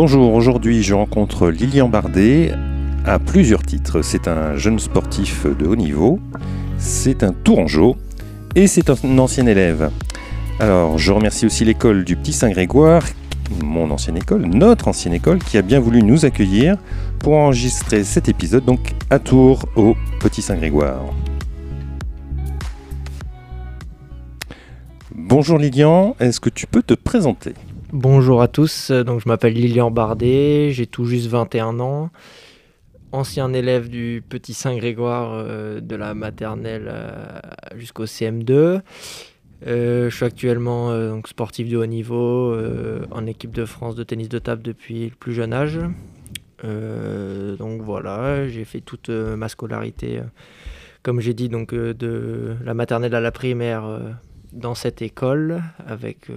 Bonjour, aujourd'hui je rencontre Lilian Bardet à plusieurs titres. C'est un jeune sportif de haut niveau, c'est un tourangeau et c'est un ancien élève. Alors je remercie aussi l'école du Petit Saint-Grégoire, mon ancienne école, notre ancienne école, qui a bien voulu nous accueillir pour enregistrer cet épisode donc à Tours au Petit Saint-Grégoire. Bonjour Lilian, est-ce que tu peux te présenter? Bonjour à tous, donc je m'appelle Lilian Bardet, j'ai tout juste 21 ans, ancien élève du Petit Saint-Grégoire euh, de la maternelle euh, jusqu'au CM2. Euh, je suis actuellement sportif de haut niveau en équipe de France de tennis de table depuis le plus jeune âge. donc voilà, j'ai fait toute ma scolarité, comme j'ai dit, donc de la maternelle à la primaire dans cette école avec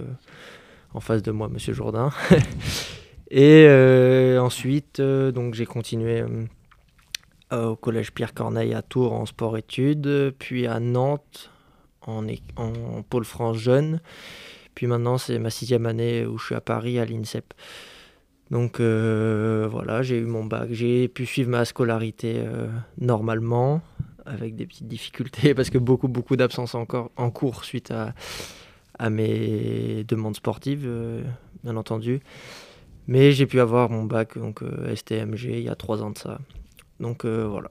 en face de moi Monsieur Jourdain. et euh, ensuite, euh, donc j'ai continué au collège Pierre Corneille à Tours en sport-études, puis à Nantes en, en pôle France jeune. Puis maintenant, c'est ma sixième année où je suis à Paris à l'INSEP. Donc voilà, j'ai eu mon bac, j'ai pu suivre ma scolarité normalement avec des petites difficultés parce que beaucoup, beaucoup d'absences encore en cours suite à, à mes demandes sportives, euh, bien entendu. Mais j'ai pu avoir mon bac, donc euh, STMG, il y a trois ans de ça. Donc euh, voilà.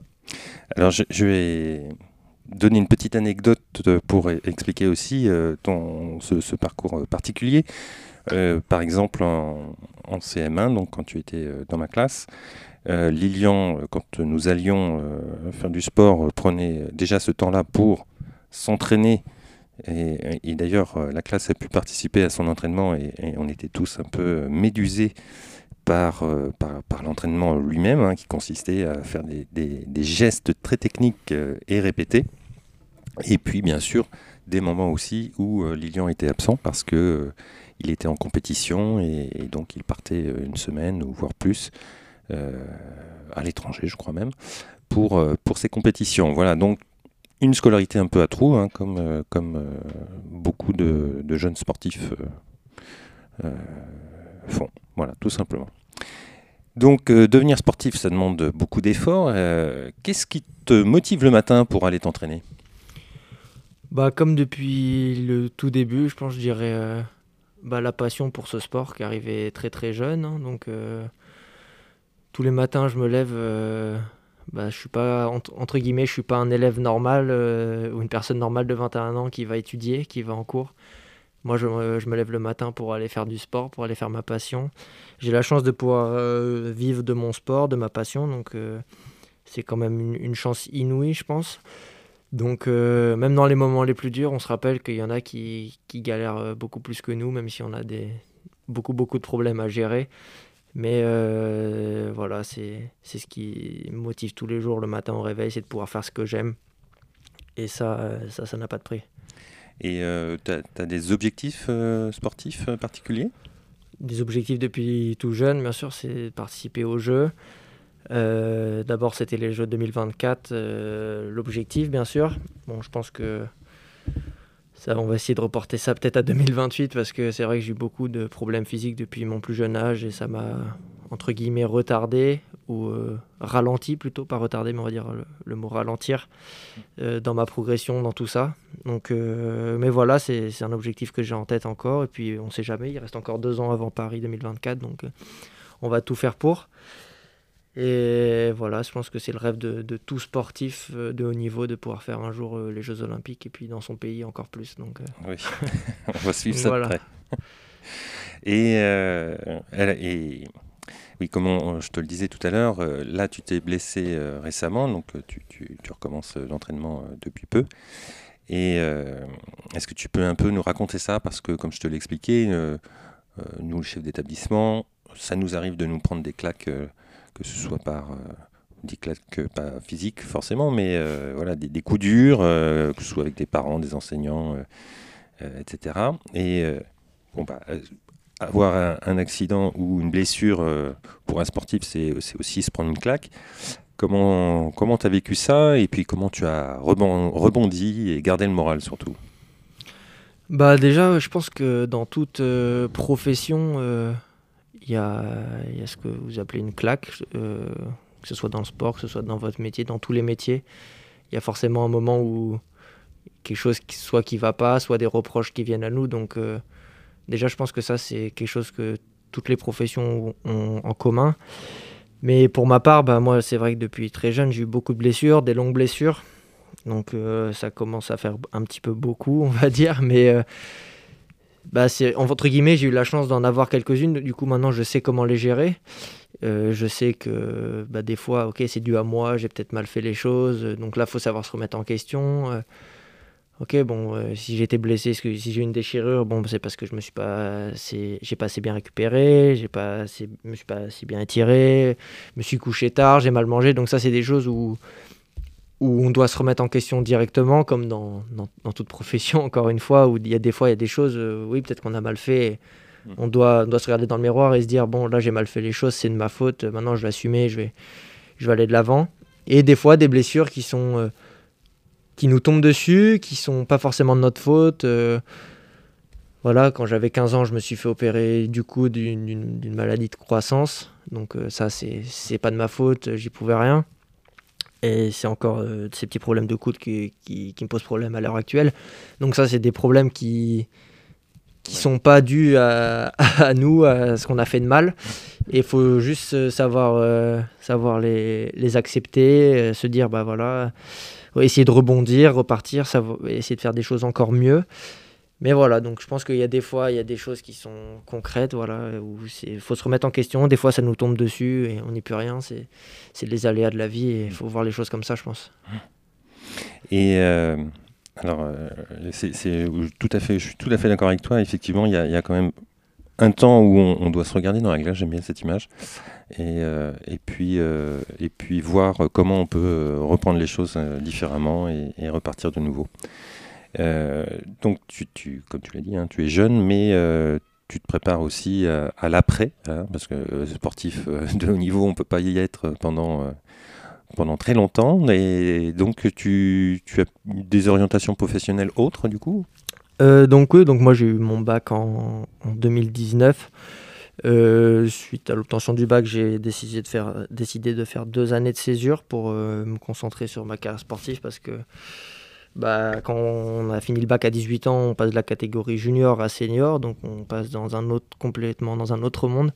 Alors je, vais donner une petite anecdote pour e-, expliquer aussi ton, ce, parcours particulier. par exemple, en, en, CM1, donc quand tu étais dans ma classe, Lilian, quand nous allions faire du sport, prenait déjà ce temps-là pour s'entraîner. Et, d'ailleurs, la classe a pu participer à son entraînement et, on était tous un peu médusés par, par, l'entraînement lui-même, hein, qui consistait à faire des, gestes très techniques et répétés. Et puis, bien sûr, des moments aussi où Lilian était absent parce que il était en compétition et, donc il partait une semaine ou voire plus euh, à l'étranger, je crois même, pour, euh, pour ces compétitions. Voilà, donc une scolarité un peu à trous, hein, comme, euh, comme beaucoup de, jeunes sportifs font. Voilà, tout simplement. Donc, devenir sportif, ça demande beaucoup d'efforts. Qu'est-ce qui te motive le matin pour aller t'entraîner? Bah, Comme depuis le tout début, je pense, je dirais bah, la passion pour ce sport qui arrivait très très jeune. Hein. donc, tous les matins, je me lève. Euh, bah, je suis pas entre guillemets, je suis pas un élève normal euh, ou une personne normale de 21 ans qui va étudier, qui va en cours. Moi, je, me lève le matin pour aller faire du sport, pour aller faire ma passion. J'ai la chance de pouvoir euh, vivre de mon sport, de ma passion, donc c'est quand même une, chance inouïe, je pense. Donc, même dans les moments les plus durs, on se rappelle qu'il y en a qui, qui galèrent beaucoup plus que nous, même si on a des, beaucoup, beaucoup de problèmes à gérer. Mais euh, voilà, c'est ce qui me motive tous les jours le matin au réveil, c'est de pouvoir faire ce que j'aime. Et ça, euh, ça, ça n'a pas de prix. Et euh, tu as, des objectifs sportifs particuliers? Des objectifs depuis tout jeune, bien sûr, c'est participer aux Jeux. D'abord, c'était les Jeux 2024, l'objectif, bien sûr. Bon, je pense que on va essayer de reporter ça peut-être à 2028 parce que c'est vrai que j'ai eu beaucoup de problèmes physiques depuis mon plus jeune âge et ça m'a entre guillemets retardé ou euh, ralenti plutôt, pas retardé mais on va dire le, mot ralentir euh, dans ma progression dans tout ça. Donc, euh, mais voilà, c'est un objectif que j'ai en tête encore et puis on ne sait jamais, il reste encore deux ans avant Paris 2024 donc on va tout faire pour. Et voilà, je pense que c'est le rêve de, tout sportif euh, de haut niveau de pouvoir faire un jour euh, les Jeux Olympiques et puis dans son pays encore plus. Donc, euh. Oui, on va suivre ça de près. Et, et, oui, comme je te le disais tout à l'heure, là tu t'es blessé récemment, donc tu, tu, tu recommences l'entraînement depuis peu. Et est-ce que tu peux un peu nous raconter ça? Parce que comme je te l'ai expliqué, nous, le chef d'établissement, ça nous arrive de nous prendre des claques que ce soit par euh, des claques pas physiques forcément, mais euh, voilà, des, coups durs, euh, que ce soit avec des parents, des enseignants, etc. Et bon, bah, avoir un, accident ou une blessure pour un sportif, c'est aussi se prendre une claque. Comment comment as vécu ça et puis comment tu as rebondi et gardé le moral surtout? Bah déjà, je pense que dans toute profession il y a, ce que vous appelez une claque, que ce soit dans le sport, que ce soit dans votre métier, dans tous les métiers. Il y a forcément un moment où quelque chose soit qui va pas, soit des reproches qui viennent à nous. Donc déjà, je pense que ça, c'est quelque chose que toutes les professions ont en commun. Mais pour ma part, bah, moi, c'est vrai que depuis très jeune, j'ai eu beaucoup de blessures, des longues blessures. Donc euh, ça commence à faire un petit peu beaucoup, on va dire. Mais euh, bah, entre guillemets, j'ai eu la chance d'en avoir quelques-unes. Du coup, maintenant, je sais comment les gérer. Euh, je sais que bah, des fois, ok, c'est dû à moi, j'ai peut-être mal fait les choses. Donc là, faut savoir se remettre en question ok, bon, euh, si été blessé, si j'ai une déchirure, bon, c'est parce que je me suis pas assez, j'ai pas assez bien récupéré, j'ai pas assez, me suis pas assez bien étiré, me suis couché tard, j'ai mal mangé. Donc ça, c'est des choses où où on doit se remettre en question directement, comme dans, dans, toute profession, encore une fois, où il y a des fois, il y a des choses, euh, oui, peut-être qu'on a mal fait. Mm. On doit, doit se regarder dans le miroir et se dire, bon, là, j'ai mal fait les choses, c'est de ma faute, maintenant, je vais assumer, je vais, je vais aller de l'avant. Et des fois, des blessures qui sont... Euh, qui nous tombent dessus, qui sont pas forcément de notre faute. Euh, voilà, quand j'avais 15 ans, je me suis fait opérer du coup d'une maladie de croissance. Donc ça, c'est pas de ma faute, j'y pouvais rien. Et c'est encore euh, ces petits problèmes de coude qui, qui, me posent problème à l'heure actuelle. Donc ça, c'est des problèmes qui qui sont pas dus à, à, nous, à ce qu'on a fait de mal. Et il faut juste savoir, savoir les, les accepter, se dire, bah voilà, essayer de rebondir, repartir, essayer de faire des choses encore mieux. Mais voilà, donc je pense qu'il y a des fois, il y a des choses qui sont concrètes, voilà, où il faut se remettre en question. Des fois, ça nous tombe dessus et on n'y peut rien. C'est les aléas de la vie et il faut voir les choses comme ça, je pense. Et euh, alors, euh, c'est tout à fait, je suis tout à fait d'accord avec toi. Effectivement, il y, a, quand même un temps où on, doit se regarder dans la glace. J'aime bien cette image. Et, euh, et, puis, et puis voir comment on peut reprendre les choses différemment et, repartir de nouveau. Donc, tu, tu, comme tu l'as dit, hein, tu es jeune, mais tu te prépares aussi à, l'après, hein, parce que sportif de haut niveau, on ne peut pas y être pendant, pendant très longtemps. Et donc, tu, as des orientations professionnelles autres, du coup? Donc donc moi j'ai eu mon bac en, en 2019. Euh, suite à l'obtention du bac, j'ai décidé de, faire, décidé de faire deux années de césure pour euh, me concentrer sur ma carrière sportive parce que bah, quand on a fini le bac à 18 ans, on passe de la catégorie junior à senior, donc on passe dans un autre, complètement dans un autre monde.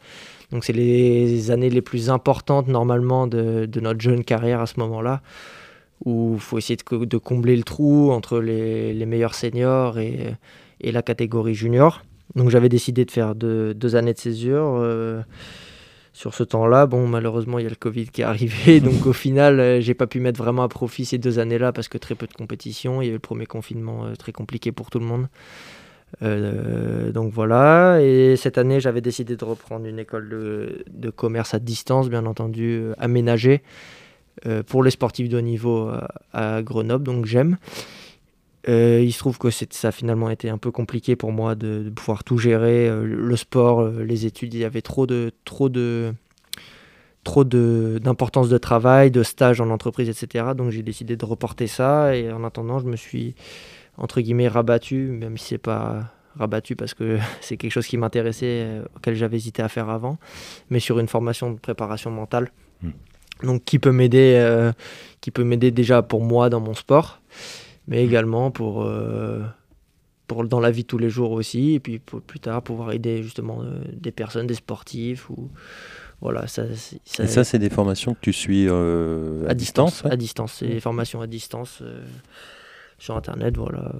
Donc c'est les années les plus importantes normalement de, de notre jeune carrière à ce moment-là, où il faut essayer de, de, combler le trou entre les, les meilleurs seniors et, et la catégorie junior. Donc j'avais décidé de faire deux, années de césure. Euh, sur ce temps-là, bon, malheureusement, il y a le Covid qui est arrivé. donc au final, euh, j'ai pas pu mettre vraiment à profit ces deux années-là parce que très peu de compétition. Il y avait le premier confinement euh, très compliqué pour tout le monde. donc voilà, et cette année j'avais décidé de reprendre une école de, commerce à distance, bien entendu, aménagée pour les sportifs de haut niveau à Grenoble, donc j'aime. Euh, il se trouve que ça a finalement été un peu compliqué pour moi de, pouvoir tout gérer, euh, le sport, euh, les études, il y avait trop de trop de trop d'importance de, travail, de stage en entreprise, etc. Donc j'ai décidé de reporter ça et en attendant, je me suis entre guillemets rabattu, même si c'est pas rabattu parce que c'est quelque chose qui m'intéressait, auquel j'avais hésité à faire avant, mais sur une formation de préparation mentale. Hmm. Donc qui peut m'aider, qui peut m'aider déjà pour moi dans mon sport mais également pour, euh, pour dans la vie de tous les jours aussi, et puis pour, plus tard pouvoir aider justement euh, des personnes, des sportifs ou voilà. Ça, ça et ça, c'est des formations que tu suis euh, à, distance. À distance, c'est des formations à distance sur internet, voilà.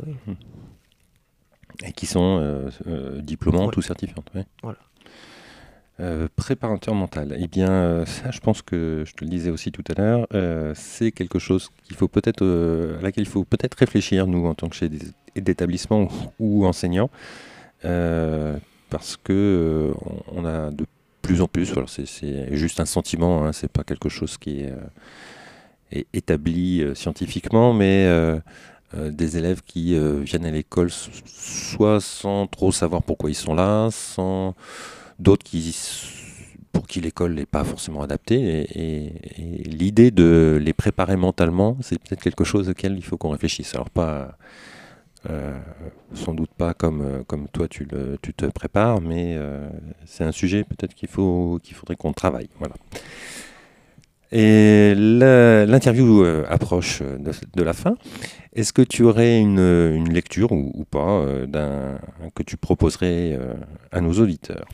Et qui sont diplômantes ou certifiantes. Voilà. Euh, préparateur mental. Eh bien, euh, ça, je pense que je te le disais aussi tout à l'heure, euh, c'est quelque chose qu'il faut peut-être, à laquelle il faut peut-être réfléchir nous en tant que chef d'établissement ou, ou enseignants, parce que on, a de plus en plus, alors c'est juste un sentiment, hein, c'est pas quelque chose qui est, est établi scientifiquement, mais des élèves qui viennent à l'école soit sans trop savoir pourquoi ils sont là, sans d'autres qui pour qui l'école n'est pas forcément adaptée. Et, l'idée de les préparer mentalement, c'est peut-être quelque chose auquel il faut qu'on réfléchisse. Alors pas, sans doute pas comme, comme toi tu, tu te prépares, mais c'est un sujet peut-être qu'il faut, qu'il faudrait qu'on travaille. Voilà. Et l'interview euh, approche de, la fin. Est-ce que tu aurais une, lecture ou, pas euh, que tu proposerais euh, à nos auditeurs?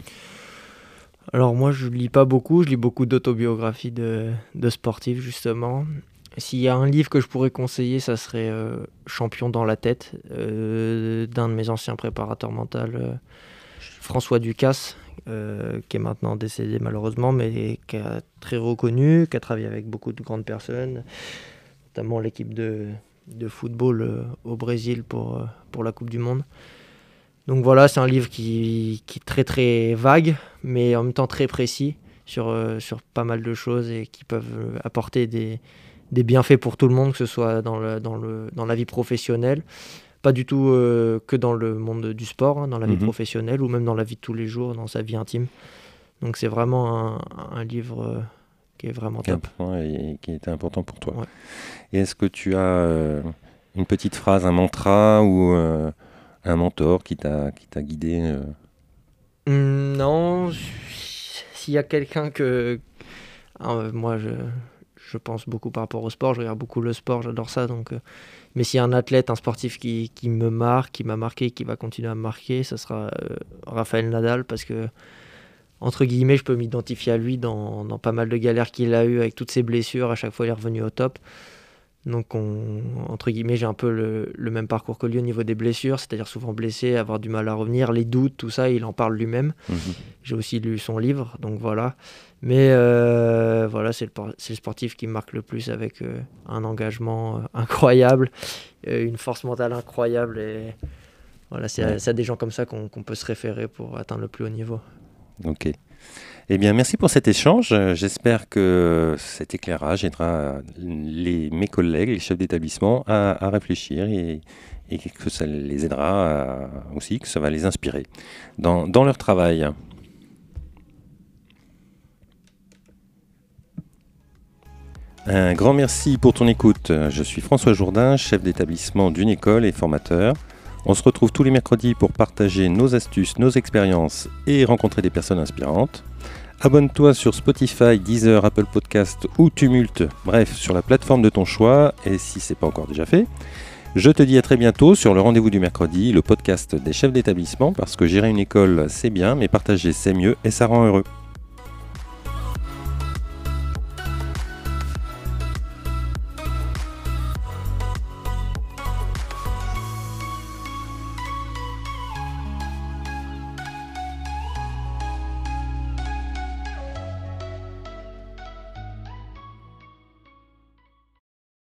Alors moi je lis pas beaucoup, je lis beaucoup d'autobiographies de, sportifs justement. S'il y a un livre que je pourrais conseiller, ça serait Champion dans la tête d'un de mes anciens préparateurs mentaux, François Ducasse, euh, qui est maintenant décédé malheureusement, mais qui est très reconnu, qui a travaillé avec beaucoup de grandes personnes, notamment l'équipe de, de, football euh, au Brésil pour, euh, pour la Coupe du Monde. Donc voilà, c'est un livre qui, qui, est très très vague, mais en même temps très précis sur, sur pas mal de choses et qui peuvent apporter des, des bienfaits pour tout le monde, que ce soit dans, le, dans, le, dans la vie professionnelle, pas du tout euh, que dans le monde du sport, hein, dans la vie mhm. professionnelle ou même dans la vie de tous les jours, dans sa vie intime. Donc c'est vraiment un, livre euh, qui est vraiment top. Et qui était important pour toi. Et est-ce que tu as euh, une petite phrase, un mantra ou un mentor qui t'a guidé hum, Non, s'il y a quelqu'un que... Ah, moi, je, je pense beaucoup par rapport au sport, je regarde beaucoup le sport, j'adore ça, donc mais s'il y a un athlète, un sportif qui, qui me marque, qui m'a marqué, qui va continuer à me marquer, ça sera euh, Raphaël Nadal parce que, entre guillemets, je peux m'identifier à lui dans, dans, pas mal de galères qu'il a eues avec toutes ses blessures. À chaque fois, il est revenu au top. Donc, on, entre guillemets, j'ai un peu le, le, même parcours que lui au niveau des blessures, c'est-à-dire souvent blessé, avoir du mal à revenir, les doutes, tout ça, il en parle lui-même. Mhm. J'ai aussi lu son livre, donc voilà. Mais euh, voilà, c'est le, le, sportif qui me marque le plus avec euh, un engagement euh, incroyable, une force mentale incroyable. Et voilà, c'est à, des gens comme ça qu'on peut se référer pour atteindre le plus haut niveau. Ok. Eh bien, merci pour cet échange. J'espère que cet éclairage aidera les, mes collègues, les chefs d'établissement, à, réfléchir et, que ça les aidera aussi, que ça va les inspirer dans leur travail. Un grand merci pour ton écoute. Je suis François Jourdain, chef d'établissement d'une école et formateur. On se retrouve tous les mercredis pour partager nos astuces, nos expériences et rencontrer des personnes inspirantes. Abonne-toi sur Spotify, Deezer, Apple Podcast ou Tumult, bref, sur la plateforme de ton choix et si ce n'est pas encore déjà fait. Je te dis à très bientôt sur le rendez-vous du mercredi, le podcast des chefs d'établissement, parce que gérer une école c'est bien, mais partager c'est mieux et ça rend heureux.